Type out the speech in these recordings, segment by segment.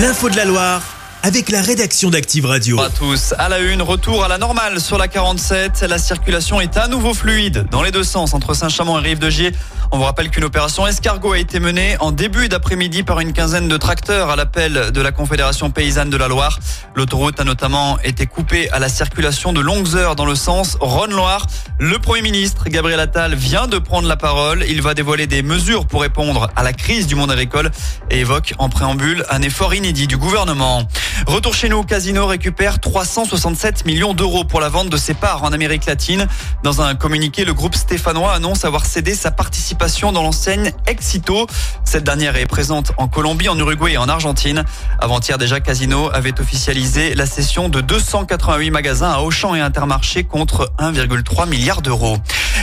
L'info de la Loire avec la rédaction d'Active Radio. Bonjour à tous. À la une, retour à la normale sur la 47. La circulation est à nouveau fluide dans les deux sens entre Saint-Chamond et Rive-de-Gier. On vous rappelle qu'une opération escargot a été menée en début d'après-midi par une quinzaine de tracteurs à l'appel de la Confédération paysanne de la Loire. L'autoroute a notamment été coupée à la circulation de longues heures dans le sens Rhône-Loire. Le Premier ministre Gabriel Attal vient de prendre la parole. Il va dévoiler des mesures pour répondre à la crise du monde agricole et évoque en préambule un effort inédit du gouvernement. Retour chez nous, Casino récupère 367 millions d'euros pour la vente de ses parts en Amérique latine. Dans un communiqué, le groupe stéphanois annonce avoir cédé sa participation dans l'enseigne Exito. Cette dernière est présente en Colombie, en Uruguay et en Argentine. Avant-hier déjà, Casino avait officialisé la cession de 288 magasins à Auchan et Intermarché contre 1,3 milliard d'euros.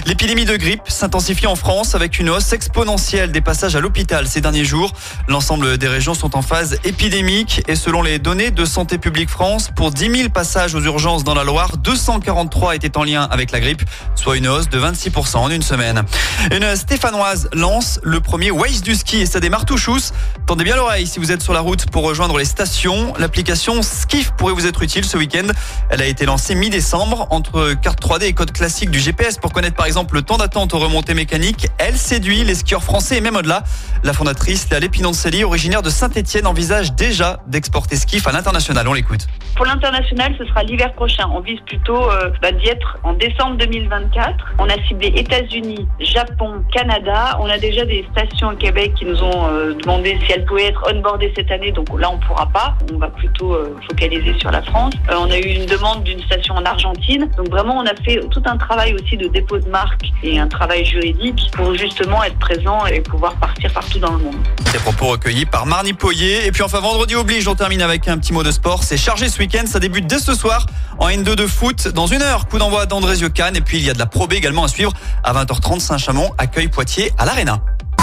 L'épidémie de grippe s'intensifie en France avec une hausse exponentielle des passages à l'hôpital ces derniers jours. L'ensemble des régions sont en phase épidémique et selon les données de Santé publique France, pour 10 000 passages aux urgences dans la Loire, 243 étaient en lien avec la grippe, soit une hausse de 26% en une semaine. Une stéphanoise lance le premier Waze du ski et ça démarre tout chousse. Tendez bien l'oreille si vous êtes sur la route pour rejoindre les stations. L'application Skiff pourrait vous être utile ce week-end. Elle a été lancée mi-décembre entre carte 3D et code classique du GPS pour connaître par exemple le temps d'attente aux remontées mécaniques. Elle séduit les skieurs français et même au-delà. La fondatrice, Léa Lépinoncelli, originaire de Saint-Etienne, envisage déjà d'exporter Skiff à l'international. On l'écoute. Pour l'international, ce sera l'hiver prochain. On vise plutôt euh, bah, d'y être en décembre 2024. On a ciblé États-Unis, Japon, Canada. On a déjà des stations au Québec qui nous ont euh, demandé si elles pouvaient être onboardées cette année. Donc là, on pourra pas. On va plutôt euh, focaliser sur la France. Euh, on a eu une demande d'une station en Argentine. Donc vraiment, on a fait tout un travail aussi de dépôt de marque et un travail juridique pour justement être présent et pouvoir partir partout dans le monde. Des propos recueillis par Marnie Poyer. Et puis enfin, vendredi oblige, on termine avec un petit mot de sport. C'est chargé ce week-end. Ça débute dès ce soir en N2 de foot dans une heure. Coup d'envoi d'André Cannes. Et puis il y a de la Pro B également à suivre à 20h30. Saint-Chamond accueille Poitiers à l'Arena.